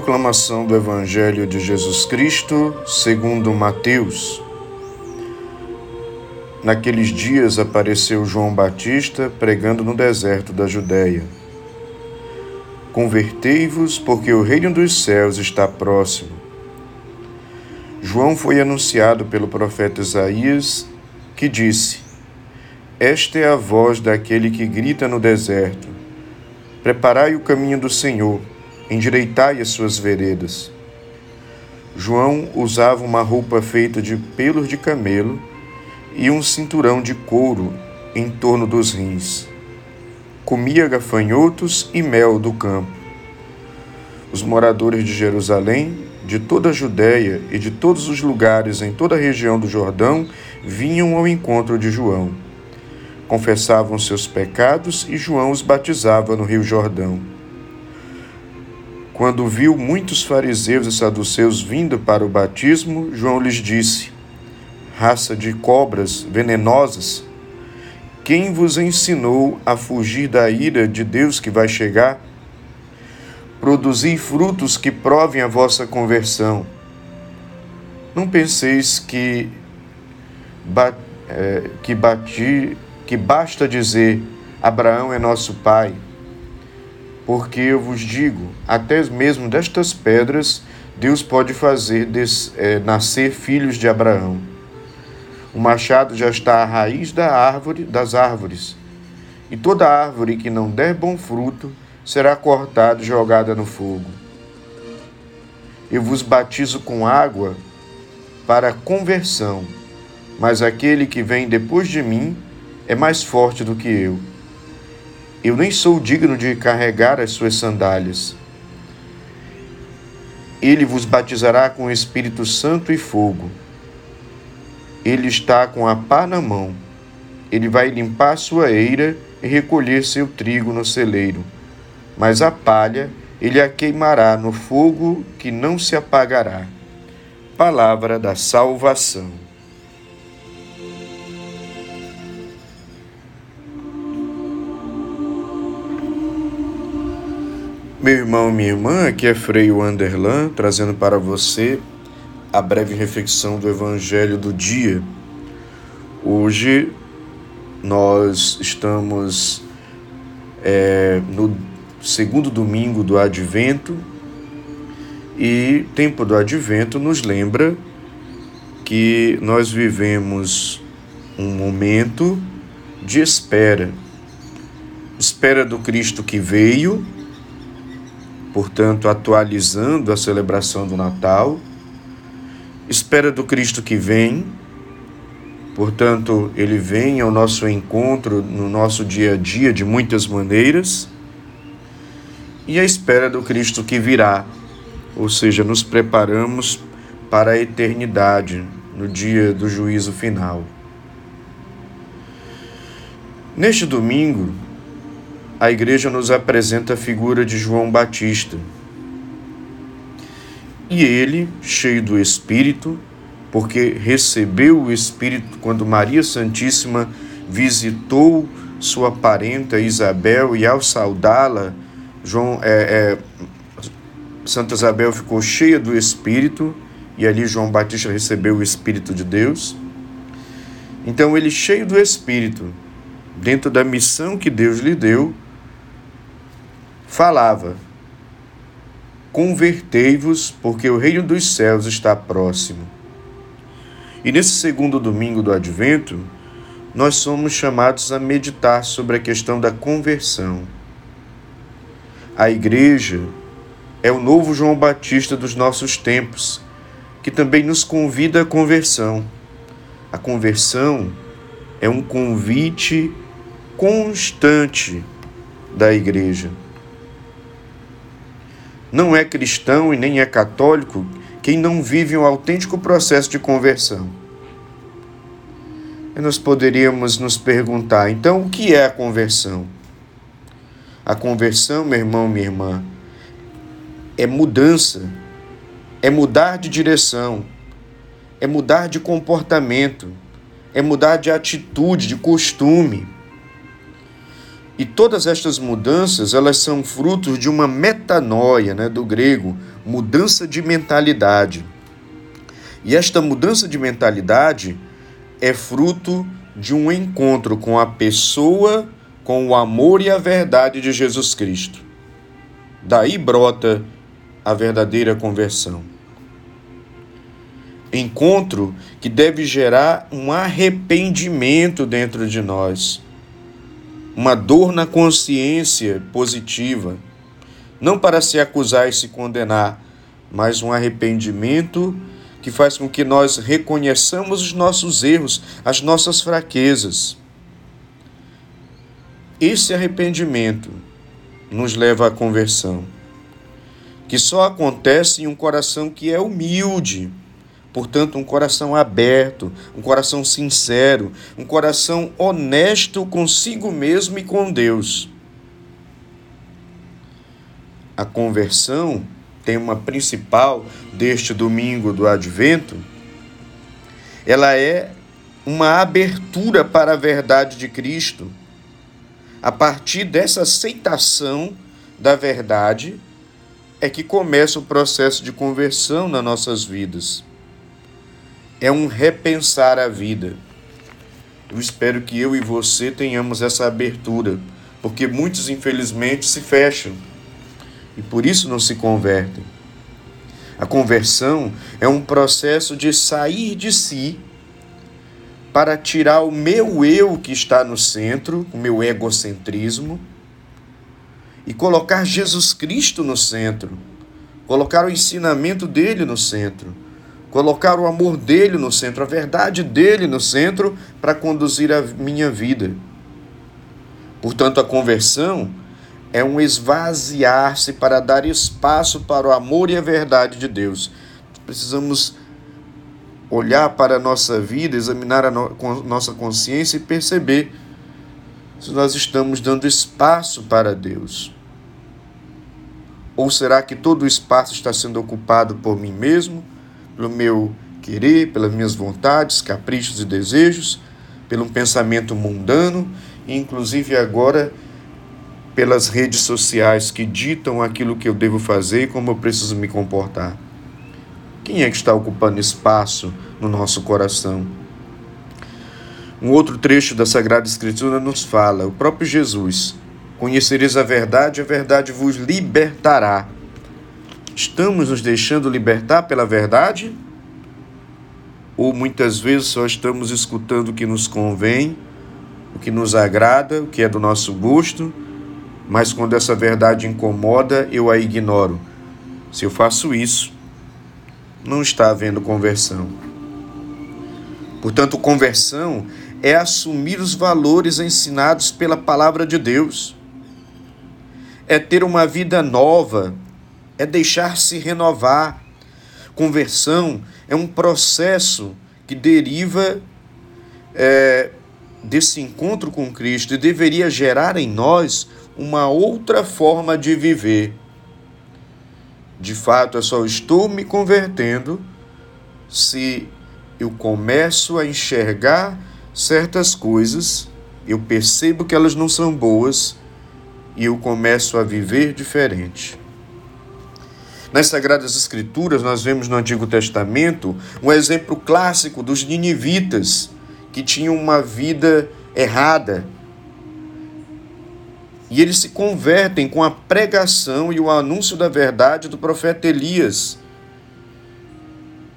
Proclamação do Evangelho de Jesus Cristo, segundo Mateus. Naqueles dias apareceu João Batista pregando no deserto da Judéia. Convertei-vos, porque o reino dos céus está próximo. João foi anunciado pelo profeta Isaías, que disse: Esta é a voz daquele que grita no deserto: Preparai o caminho do Senhor endireitai as suas veredas. João usava uma roupa feita de pelos de camelo e um cinturão de couro em torno dos rins. Comia gafanhotos e mel do campo. Os moradores de Jerusalém, de toda a Judéia e de todos os lugares em toda a região do Jordão vinham ao encontro de João. Confessavam seus pecados e João os batizava no Rio Jordão. Quando viu muitos fariseus e saduceus vindo para o batismo, João lhes disse: Raça de cobras venenosas, quem vos ensinou a fugir da ira de Deus que vai chegar? Produzi frutos que provem a vossa conversão. Não penseis que, é, que, que basta dizer Abraão é nosso pai porque eu vos digo, até mesmo destas pedras, Deus pode fazer des, é, nascer filhos de Abraão. O machado já está à raiz da árvore, das árvores, e toda árvore que não der bom fruto será cortada e jogada no fogo. Eu vos batizo com água para conversão, mas aquele que vem depois de mim é mais forte do que eu eu nem sou digno de carregar as suas sandálias. Ele vos batizará com o Espírito Santo e fogo. Ele está com a pá na mão. Ele vai limpar sua eira e recolher seu trigo no celeiro. Mas a palha ele a queimará no fogo que não se apagará. Palavra da salvação. Meu irmão, minha irmã, aqui é Frei Wanderlan, trazendo para você a breve reflexão do Evangelho do dia. Hoje nós estamos é, no segundo domingo do Advento e tempo do Advento nos lembra que nós vivemos um momento de espera espera do Cristo que veio portanto, atualizando a celebração do Natal, espera do Cristo que vem, portanto, ele vem ao nosso encontro no nosso dia a dia de muitas maneiras, e a espera do Cristo que virá, ou seja, nos preparamos para a eternidade, no dia do juízo final. Neste domingo, a igreja nos apresenta a figura de João Batista. E ele, cheio do Espírito, porque recebeu o Espírito quando Maria Santíssima visitou sua parenta Isabel e ao saudá-la, João, é, é, Santa Isabel ficou cheia do Espírito e ali João Batista recebeu o Espírito de Deus. Então ele cheio do Espírito, dentro da missão que Deus lhe deu, falava: Convertei-vos, porque o reino dos céus está próximo. E nesse segundo domingo do advento, nós somos chamados a meditar sobre a questão da conversão. A igreja é o novo João Batista dos nossos tempos, que também nos convida à conversão. A conversão é um convite constante da igreja. Não é cristão e nem é católico quem não vive um autêntico processo de conversão. E nós poderíamos nos perguntar, então, o que é a conversão? A conversão, meu irmão, minha irmã, é mudança, é mudar de direção, é mudar de comportamento, é mudar de atitude, de costume. E todas estas mudanças, elas são frutos de uma metanoia, né, do grego, mudança de mentalidade. E esta mudança de mentalidade é fruto de um encontro com a pessoa, com o amor e a verdade de Jesus Cristo. Daí brota a verdadeira conversão. Encontro que deve gerar um arrependimento dentro de nós, uma dor na consciência positiva, não para se acusar e se condenar, mas um arrependimento que faz com que nós reconheçamos os nossos erros, as nossas fraquezas. Esse arrependimento nos leva à conversão, que só acontece em um coração que é humilde, portanto, um coração aberto, um coração sincero, um coração honesto consigo mesmo e com Deus. A conversão tema principal deste domingo do Advento, ela é uma abertura para a verdade de Cristo. A partir dessa aceitação da verdade é que começa o processo de conversão nas nossas vidas. É um repensar a vida. Eu espero que eu e você tenhamos essa abertura, porque muitos, infelizmente, se fecham e por isso não se convertem. A conversão é um processo de sair de si para tirar o meu eu que está no centro, o meu egocentrismo, e colocar Jesus Cristo no centro, colocar o ensinamento dele no centro, colocar o amor dele no centro, a verdade dele no centro para conduzir a minha vida. Portanto, a conversão é um esvaziar-se para dar espaço para o amor e a verdade de Deus. Precisamos olhar para a nossa vida, examinar a no nossa consciência e perceber se nós estamos dando espaço para Deus. Ou será que todo o espaço está sendo ocupado por mim mesmo, pelo meu querer, pelas minhas vontades, caprichos e desejos, pelo pensamento mundano, e inclusive agora pelas redes sociais que ditam aquilo que eu devo fazer e como eu preciso me comportar? Quem é que está ocupando espaço no nosso coração? Um outro trecho da Sagrada Escritura nos fala, o próprio Jesus: Conhecereis a verdade, a verdade vos libertará. Estamos nos deixando libertar pela verdade? Ou muitas vezes só estamos escutando o que nos convém, o que nos agrada, o que é do nosso gosto? mas quando essa verdade incomoda, eu a ignoro. Se eu faço isso, não está havendo conversão. Portanto, conversão é assumir os valores ensinados pela palavra de Deus. É ter uma vida nova, é deixar-se renovar. Conversão é um processo que deriva é, desse encontro com Cristo e deveria gerar em nós uma outra forma de viver. De fato, eu só estou me convertendo se eu começo a enxergar certas coisas, eu percebo que elas não são boas e eu começo a viver diferente. Nas Sagradas Escrituras, nós vemos no Antigo Testamento um exemplo clássico dos ninivitas que tinham uma vida errada, e eles se convertem com a pregação e o anúncio da verdade do profeta Elias.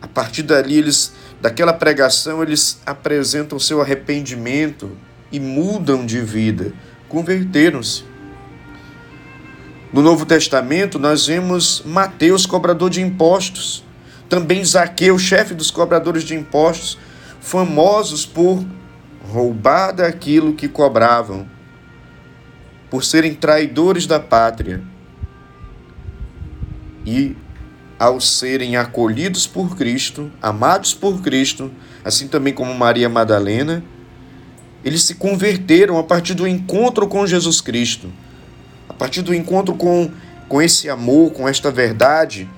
A partir dali, eles, daquela pregação, eles apresentam seu arrependimento e mudam de vida, converteram-se. No Novo Testamento, nós vemos Mateus, cobrador de impostos, também Zaqueu, chefe dos cobradores de impostos, famosos por roubar daquilo que cobravam por serem traidores da pátria. E ao serem acolhidos por Cristo, amados por Cristo, assim também como Maria Madalena, eles se converteram a partir do encontro com Jesus Cristo, a partir do encontro com, com esse amor, com esta verdade.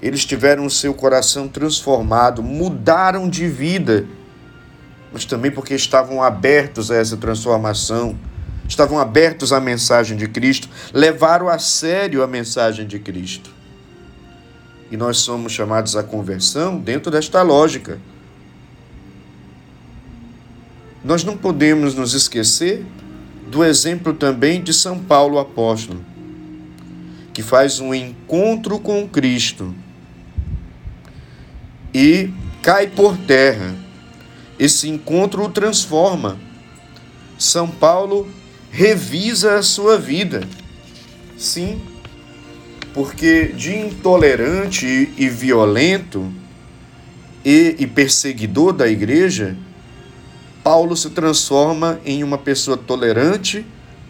Eles tiveram o seu coração transformado, mudaram de vida, mas também porque estavam abertos a essa transformação estavam abertos à mensagem de Cristo, levaram a sério a mensagem de Cristo. e nós somos chamados à conversão dentro desta lógica. Nós não podemos nos esquecer do exemplo também de São Paulo apóstolo, que faz um encontro com Cristo e cai por terra. Esse encontro o transforma. São Paulo revisa a sua vida. Sim, porque de intolerante e violento e, perseguidor da igreja, Paulo se transforma em uma pessoa tolerante,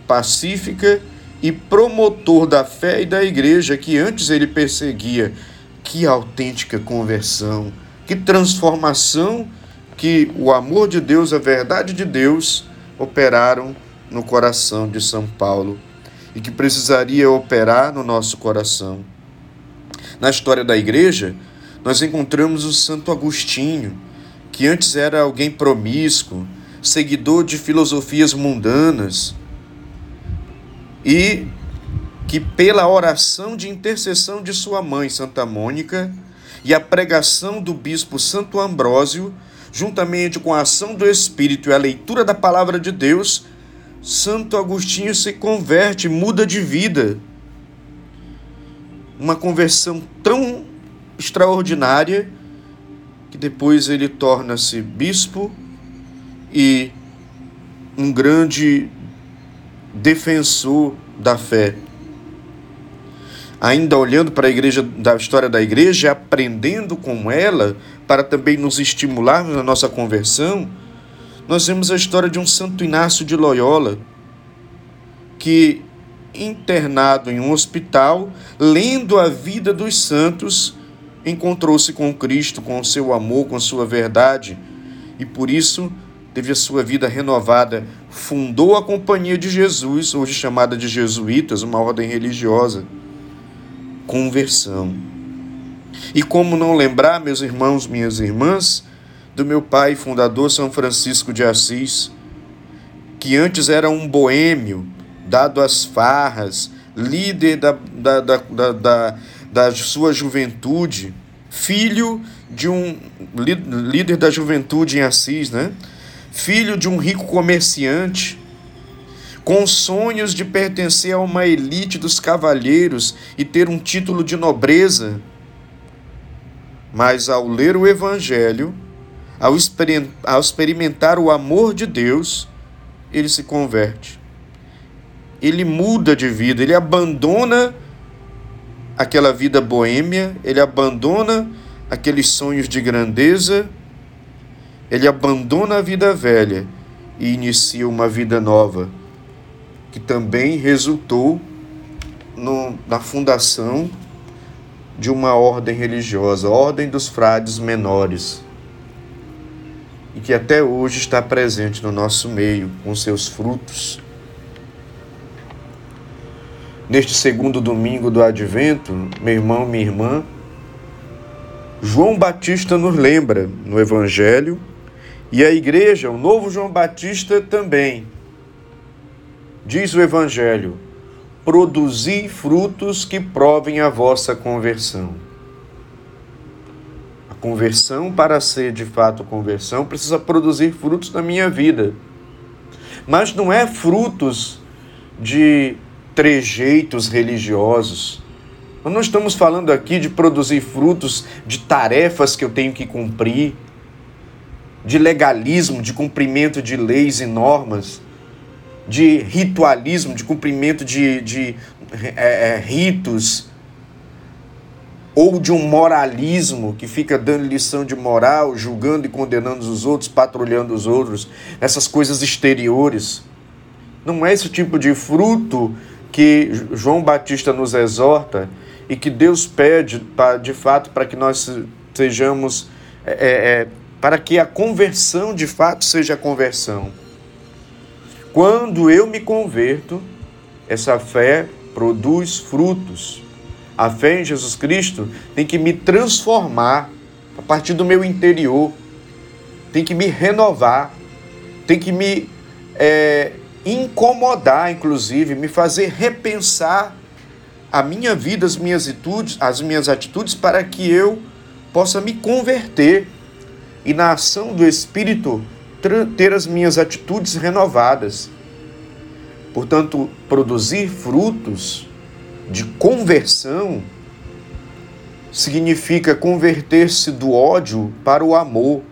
pacífica e promotor da fé e da igreja que antes ele perseguia. Que autêntica conversão, que transformação que o amor de Deus, a verdade de Deus operaram no coração de São Paulo e que precisaria operar no nosso coração. Na história da igreja, nós encontramos o Santo Agostinho, que antes era alguém promíscuo, seguidor de filosofias mundanas, e que, pela oração de intercessão de sua mãe, Santa Mônica, e a pregação do bispo Santo Ambrósio, juntamente com a ação do Espírito e a leitura da palavra de Deus, Santo Agostinho se converte, muda de vida. Uma conversão tão extraordinária depois ele torna-se bispo e um grande defensor da fé. Ainda olhando para a igreja, da história da igreja, aprendendo com ela, para também nos estimularmos na nossa conversão, nós vemos a história de um Santo Inácio de Loyola, que, internado em um hospital, lendo a vida dos santos, encontrou-se com Cristo, com o seu amor, com a sua verdade, e por isso teve a sua vida renovada. Fundou a Companhia de Jesus, hoje chamada de Jesuítas, uma ordem religiosa. Conversão. E como não lembrar, meus irmãos, minhas irmãs, do meu pai fundador São Francisco de Assis, que antes era um boêmio, dado às farras, líder da, da, da, da, da sua juventude, filho de um líder da juventude em Assis, né? filho de um rico comerciante, com sonhos de pertencer a uma elite dos cavalheiros e ter um título de nobreza. Mas ao ler o Evangelho, ao, experimentar o amor de Deus, ele se converte. Ele muda de vida, ele abandona aquela vida boêmia, ele abandona aqueles sonhos de grandeza, ele abandona a vida velha e inicia uma vida nova, que também resultou no, na fundação de uma ordem religiosa, a Ordem dos Frades Menores e que até hoje está presente no nosso meio, com seus frutos. Neste segundo domingo do advento, meu irmão, minha irmã, João Batista nos lembra no Evangelho e a igreja, o novo João Batista também. Diz o Evangelho: produzi frutos que provem a vossa conversão conversão, para ser de fato conversão, precisa produzir frutos na minha vida. Mas não é frutos de trejeitos religiosos. Nós não estamos falando aqui de produzir frutos de tarefas que eu tenho que cumprir, de legalismo, de cumprimento de leis e normas, de ritualismo, de cumprimento de, de é, é, ritos ou de um moralismo que fica dando lição de moral, julgando e condenando os outros, patrulhando os outros, essas coisas exteriores. Não é esse tipo de fruto que João Batista nos exorta e que Deus pede, de fato, para que nós sejamos, é, é, é, para que a conversão de fato seja conversão. Quando eu me converto, essa fé produz frutos. A fé em Jesus Cristo tem que me transformar a partir do meu interior, tem que me renovar, tem que me é, incomodar, inclusive, me fazer repensar a minha vida, as minhas atitudes, as minhas atitudes para que eu possa me converter e na ação do Espírito ter as minhas atitudes renovadas. Portanto, produzir frutos de conversão significa converter-se do ódio para o amor,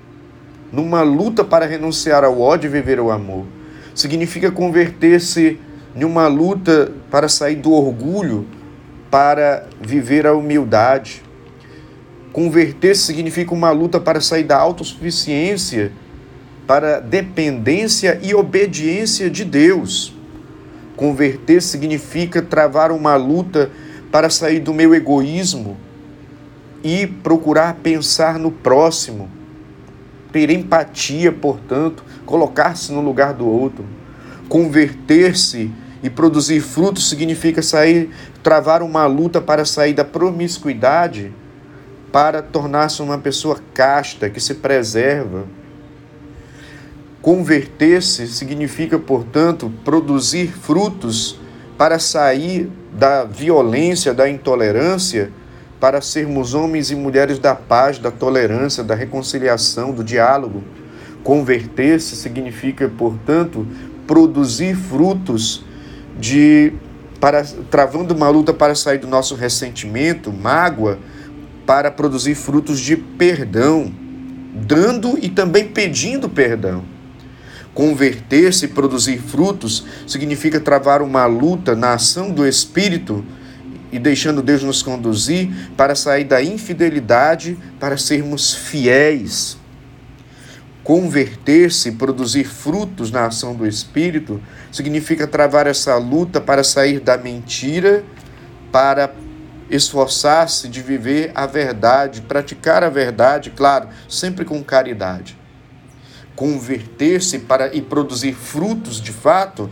numa luta para renunciar ao ódio e viver o amor. Significa converter-se em uma luta para sair do orgulho para viver a humildade. Converter-se significa uma luta para sair da autossuficiência para dependência e obediência de Deus. Converter significa travar uma luta para sair do meu egoísmo e procurar pensar no próximo. Ter empatia, portanto, colocar-se no lugar do outro. Converter-se e produzir frutos significa sair, travar uma luta para sair da promiscuidade, para tornar-se uma pessoa casta, que se preserva. Converter-se significa, portanto, produzir frutos para sair da violência, da intolerância, para sermos homens e mulheres da paz, da tolerância, da reconciliação, do diálogo. Converter-se significa, portanto, produzir frutos de para travando uma luta para sair do nosso ressentimento, mágoa, para produzir frutos de perdão, dando e também pedindo perdão. Converter-se e produzir frutos significa travar uma luta na ação do Espírito e deixando Deus nos conduzir para sair da infidelidade, para sermos fiéis Converter-se produzir frutos na ação do Espírito significa travar essa luta para sair da mentira, para esforçar-se de viver a verdade, praticar a verdade, claro, sempre com caridade. Converter-se para e produzir frutos de fato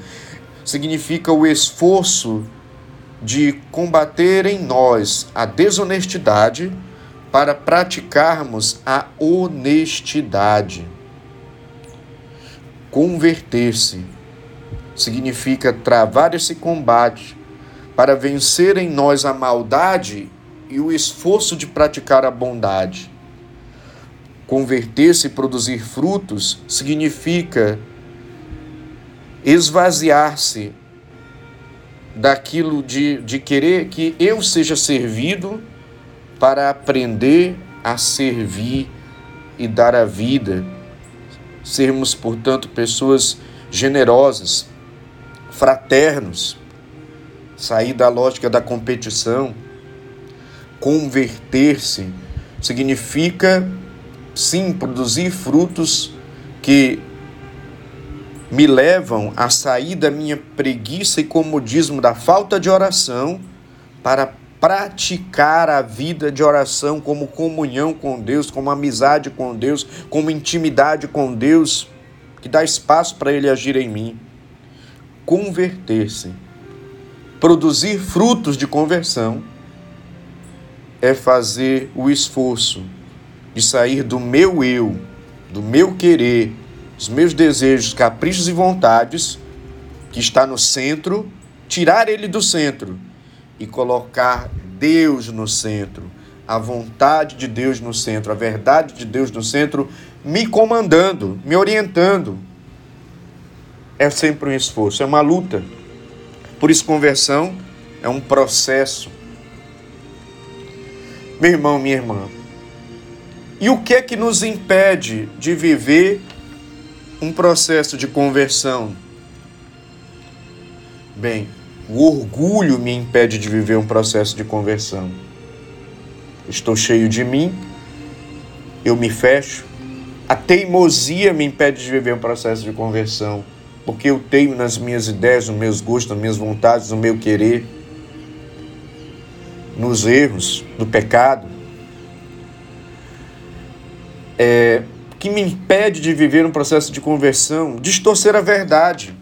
significa o esforço de combater em nós a desonestidade para praticarmos a honestidade. Converter-se significa travar esse combate para vencer em nós a maldade e o esforço de praticar a bondade. Converter-se e produzir frutos significa esvaziar-se daquilo de, de querer que eu seja servido para aprender a servir e dar a vida. Sermos, portanto, pessoas generosas, fraternos, sair da lógica da competição, converter-se significa sim produzir frutos que me levam a sair da minha preguiça e comodismo da falta de oração para praticar a vida de oração como comunhão com Deus, como amizade com Deus, como intimidade com Deus, que dá espaço para Ele agir em mim. Converter-se, produzir frutos de conversão, é fazer o esforço de sair do meu eu, do meu querer, dos meus desejos, caprichos e vontades, que está no centro, tirar ele do centro e colocar Deus no centro, a vontade de Deus no centro, a verdade de Deus no centro, me comandando, me orientando. É sempre um esforço, é uma luta. Por isso, conversão é um processo. Meu irmão, minha irmã, e o que é que nos impede de viver um processo de conversão? Bem, o orgulho me impede de viver um processo de conversão. Estou cheio de mim, eu me fecho. A teimosia me impede de viver um processo de conversão, porque eu teimo nas minhas ideias, nos meus gostos, nas minhas vontades, no meu querer, nos erros, do pecado. É, que me impede de viver um processo de conversão, distorcer a verdade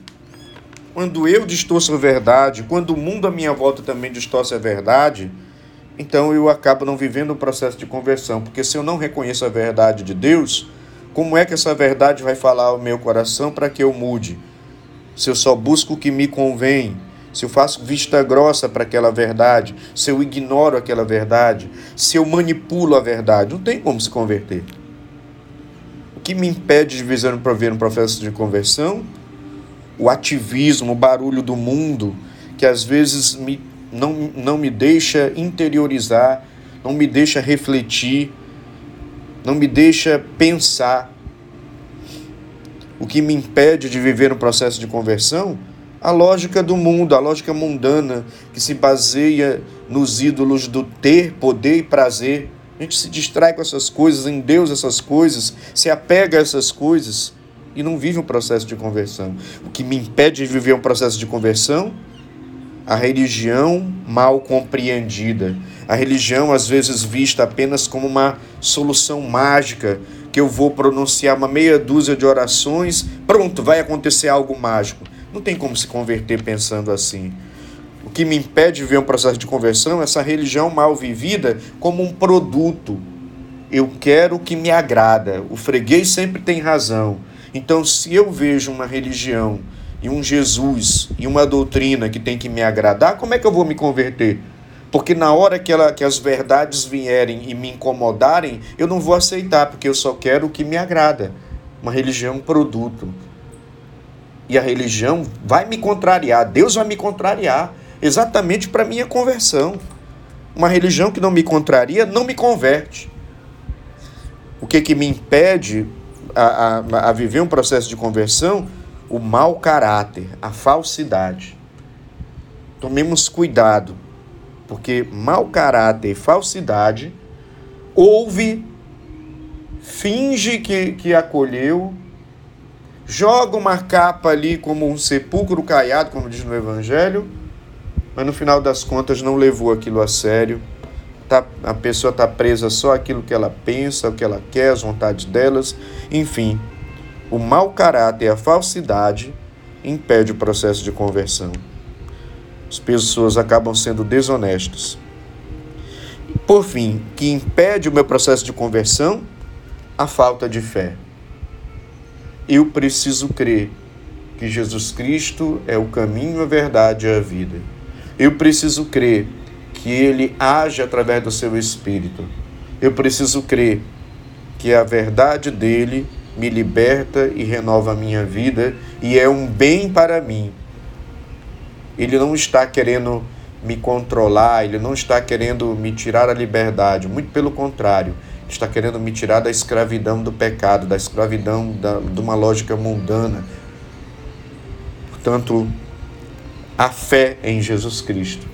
quando eu distorço a verdade, quando o mundo à minha volta também distorce a verdade, então eu acabo não vivendo o um processo de conversão, porque se eu não reconheço a verdade de Deus, como é que essa verdade vai falar ao meu coração para que eu mude? Se eu só busco o que me convém se eu faço vista grossa para aquela verdade, se eu ignoro aquela verdade, se eu manipulo a verdade, não tem como se converter. Que me impede de viver um processo de conversão? O ativismo, o barulho do mundo, que às vezes me, não, não me deixa interiorizar, não me deixa refletir, não me deixa pensar. O que me impede de viver um processo de conversão a lógica do mundo, a lógica mundana, que se baseia nos ídolos do ter, poder e prazer. A gente se distrai com essas coisas, em Deus essas coisas, se apega a essas coisas e não vive um processo de conversão. O que me impede de viver um processo de conversão? A religião mal compreendida. A religião, às vezes, vista apenas como uma solução mágica, que eu vou pronunciar uma meia dúzia de orações, pronto, vai acontecer algo mágico. Não tem como se converter pensando assim. Que me impede de ver um processo de conversão essa religião mal vivida como um produto. Eu quero o que me agrada. O freguês sempre tem razão. Então, se eu vejo uma religião e um Jesus e uma doutrina que tem que me agradar, como é que eu vou me converter? Porque na hora que, ela, que as verdades vierem e me incomodarem, eu não vou aceitar, porque eu só quero o que me agrada. Uma religião produto e a religião vai me contrariar, Deus vai me contrariar, exatamente para minha conversão. Uma religião que não me contraria não me converte. O que, que me impede a, a, a viver um processo de conversão? O mau caráter, a falsidade. Tomemos cuidado, porque mau caráter e falsidade ouve, finge que, que acolheu, joga uma capa ali como um sepulcro caiado, como diz no Evangelho, mas no final das contas não levou aquilo a sério. Tá, a pessoa está presa só aquilo que ela pensa, o que ela quer, as vontades delas. Enfim, o mau caráter e a falsidade impede o processo de conversão. As pessoas acabam sendo desonestas. Por fim, que impede o meu processo de conversão? A falta de fé eu preciso crer que Jesus Cristo é o caminho, a verdade e a vida. Eu preciso crer que Ele age através do seu Espírito. Eu preciso crer que a verdade dele me liberta e renova a minha vida e é um bem para mim. Ele não está querendo me controlar, ele não está querendo me tirar a liberdade, muito pelo contrário está querendo me tirar da escravidão do pecado, da escravidão da, de uma lógica mundana. Portanto, a fé em Jesus Cristo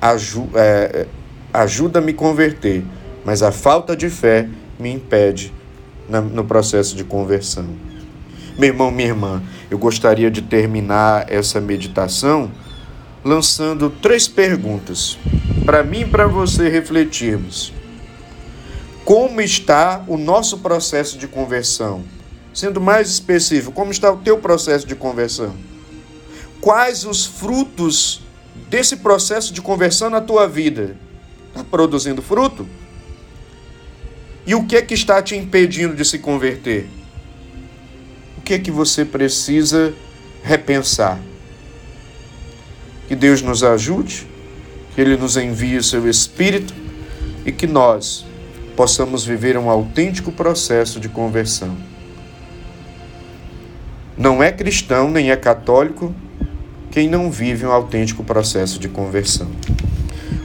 ajuda, é, ajuda a me converter, mas a falta de fé me impede na, no processo de conversão. Meu irmão, minha irmã, eu gostaria de terminar essa meditação lançando três perguntas para mim e para você refletirmos como está o nosso processo de conversão. Sendo mais específico, como está o teu processo de conversão? Quais os frutos desse processo de conversão na tua vida? Está produzindo fruto? E o que é que está te impedindo de se converter? O que é que você precisa repensar? Que Deus nos ajude, que Ele nos envie o seu Espírito e que nós possamos viver um autêntico processo de conversão. Não é cristão nem é católico quem não vive um autêntico processo de conversão.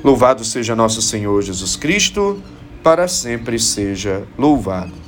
Louvado seja nosso Senhor Jesus Cristo, para sempre seja louvado.